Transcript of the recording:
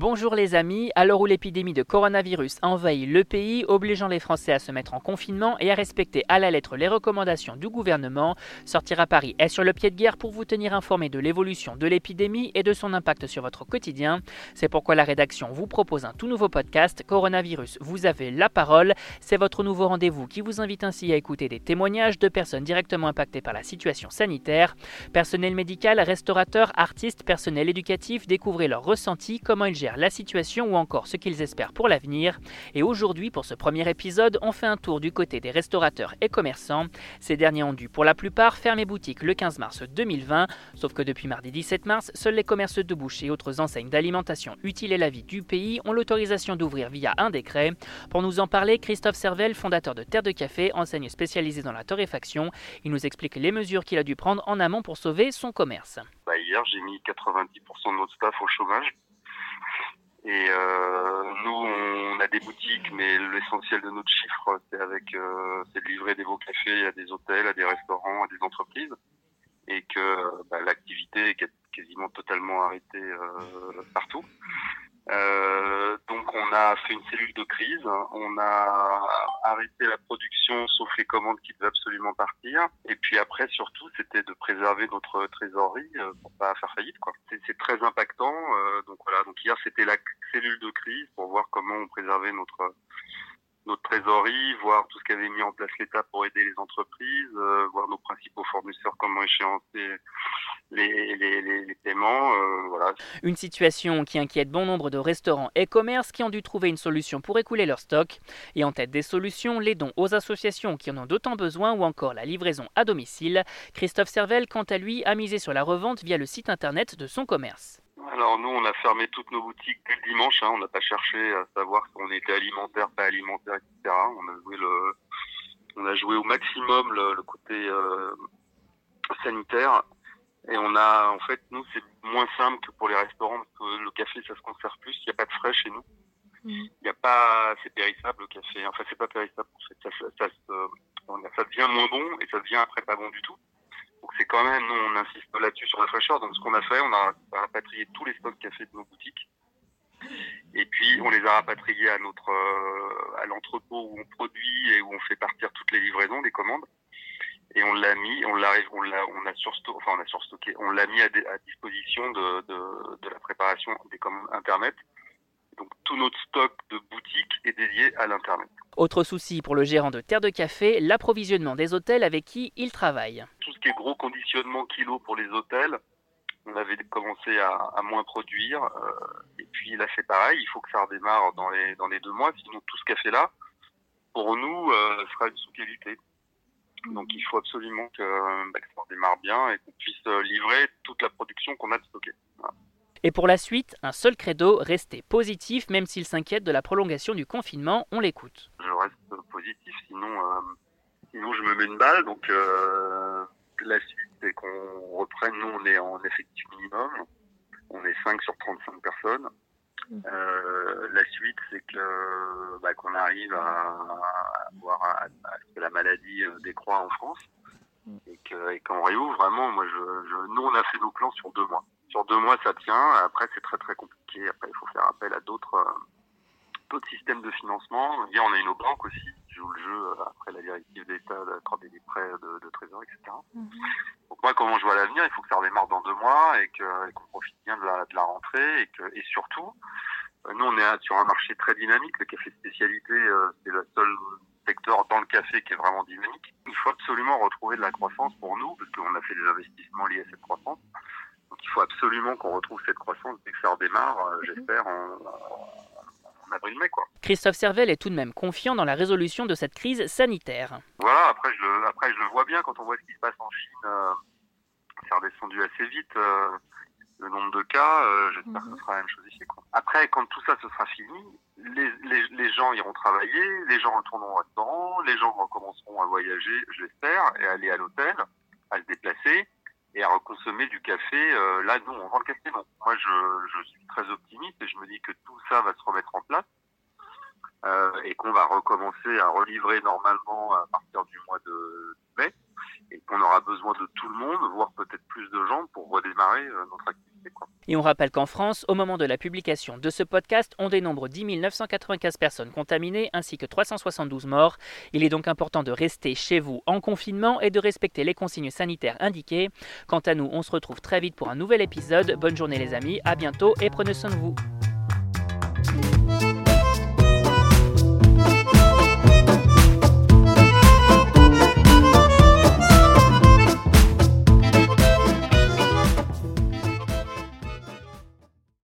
Bonjour les amis, à l'heure où l'épidémie de coronavirus envahit le pays, obligeant les Français à se mettre en confinement et à respecter à la lettre les recommandations du gouvernement, Sortir à Paris est sur le pied de guerre pour vous tenir informé de l'évolution de l'épidémie et de son impact sur votre quotidien. C'est pourquoi la rédaction vous propose un tout nouveau podcast, Coronavirus, vous avez la parole. C'est votre nouveau rendez-vous qui vous invite ainsi à écouter des témoignages de personnes directement impactées par la situation sanitaire. Personnel médical, restaurateurs, artistes, personnel éducatif, découvrez leurs ressentis, comment ils gèrent la situation ou encore ce qu'ils espèrent pour l'avenir. Et aujourd'hui, pour ce premier épisode, on fait un tour du côté des restaurateurs et commerçants. Ces derniers ont dû pour la plupart fermer boutique le 15 mars 2020, sauf que depuis mardi 17 mars, seuls les commerces de bouche et autres enseignes d'alimentation utiles et la vie du pays ont l'autorisation d'ouvrir via un décret. Pour nous en parler, Christophe Servel, fondateur de Terre de Café, enseigne spécialisée dans la torréfaction, il nous explique les mesures qu'il a dû prendre en amont pour sauver son commerce. Bah, hier, j'ai mis 90% de notre staff au chômage et euh, nous, on a des boutiques, mais l'essentiel de notre chiffre, c'est avec, euh, c'est de livrer des beaux cafés à des hôtels, à des restaurants, à des entreprises, et que bah, l'activité est quasiment totalement arrêtée euh, partout. Euh, on a fait une cellule de crise, on a arrêté la production sauf les commandes qui devaient absolument partir. Et puis après surtout c'était de préserver notre trésorerie euh, pour pas faire faillite. C'est très impactant. Euh, donc voilà, donc hier c'était la cellule de crise pour voir comment on préservait notre notre trésorerie, voir tout ce qu'avait mis en place l'État pour aider les entreprises, euh, voir nos principaux fournisseurs comment échéancer les, les, les, paiements. Euh, voilà. Une situation qui inquiète bon nombre de restaurants et commerces qui ont dû trouver une solution pour écouler leur stock. Et en tête des solutions, les dons aux associations qui en ont d'autant besoin ou encore la livraison à domicile. Christophe Servel, quant à lui, a misé sur la revente via le site internet de son commerce. Alors nous, on a fermé toutes nos boutiques dès le dimanche. Hein. On n'a pas cherché à savoir si on était alimentaire, pas alimentaire, etc. On a joué le, on a joué au maximum le, côté euh, sanitaire. Et on a, en fait, nous, c'est moins simple que pour les restaurants parce que le café, ça se conserve plus. Il n'y a pas de frais chez nous. Mmh. Il n'y a pas, c'est périssable le café. Enfin, c'est pas périssable. En fait. ça, ça, ça, ça devient moins bon et ça devient après pas bon du tout. Donc c'est quand même, nous on insiste là-dessus sur la fraîcheur. Donc ce qu'on a fait, on a rapatrié tous les stocks café de nos boutiques. Et puis on les a rapatriés à notre euh, à l'entrepôt où on produit et où on fait partir toutes les livraisons, des commandes. Et on l'a mis, on l'a, on l'a, on a surstocké, enfin on a surstocké, on l'a mis à, à disposition de, de, de, la préparation des commandes internet. Donc tout notre stock de boutiques est dédié à l'internet. Autre souci pour le gérant de Terre de Café, l'approvisionnement des hôtels avec qui il travaille. Tout ce qui est gros conditionnement kilo pour les hôtels, on avait commencé à, à moins produire. Euh, et puis là, c'est pareil, il faut que ça redémarre dans les, dans les deux mois. Sinon, tout ce café-là, pour nous, euh, sera une sous-qualité. Donc il faut absolument que, bah, que, ça redémarre bien et qu'on puisse euh, livrer toute la production qu'on a de. Voilà. Et pour la suite, un seul credo, rester positif même s'il s'inquiète de la prolongation du confinement, on l'écoute. Je reste positif, sinon, euh, sinon je me mets une balle. Donc euh, la suite, c'est qu'on reprenne, nous on est en effectif minimum, on est 5 sur 35 personnes. Euh, la suite, c'est que bah, qu'on arrive à, à voir à, à, ce que la maladie euh, décroît en France et qu'on réouvre vraiment. Moi, je, je, nous, on a fait nos plans sur deux mois sur deux mois ça tient. Après c'est très très compliqué. Après il faut faire appel à d'autres euh, d'autres systèmes de financement. Hier on a une banque aussi qui joue le jeu euh, après la directive d'État d'accorder des prêts de, de trésor, etc. Mm. Donc moi comment je vois l'avenir, il faut que ça redémarre dans deux mois et qu'on qu profite bien de la, de la rentrée et que et surtout euh, nous on est sur un marché très dynamique. Le café spécialité c'est le seul secteur dans le café qui est vraiment dynamique. Il faut absolument retrouver de la croissance pour nous parce qu'on a fait des investissements liés à cette croissance. Donc il faut absolument qu'on retrouve cette croissance dès que ça redémarre, euh, j'espère, en, en avril-mai. Quoi. Christophe Servel est tout de même confiant dans la résolution de cette crise sanitaire. Voilà, après je, le, après je le vois bien quand on voit ce qui se passe en Chine. Euh, c'est redescendu assez vite euh, le nombre de cas. Euh, j'espère que ce sera la même chose ici. Quoi. Après, quand tout ça ce sera fini, les, gens iront travailler, les gens retourneront au restaurant, les gens recommenceront à voyager, je l'espère, et à aller à l'hôtel, à se déplacer et à reconsommer du café. Euh, là, nous, on vend le café. Non. Moi, je, je, suis très optimiste et je me dis que tout ça va se remettre en place euh, et qu'on va recommencer à relivrer normalement à partir du mois de mai et qu'on aura besoin de tout le monde, voire peut-être plus de gens pour redémarrer euh, notre activité. Et on rappelle qu'en France, au moment de la publication de ce podcast, on dénombre 10 995 personnes contaminées ainsi que 372 morts. Il est donc important de rester chez vous en confinement et de respecter les consignes sanitaires indiquées. Quant à nous, on se retrouve très vite pour un nouvel épisode. Bonne journée les amis, à bientôt et prenez soin de vous.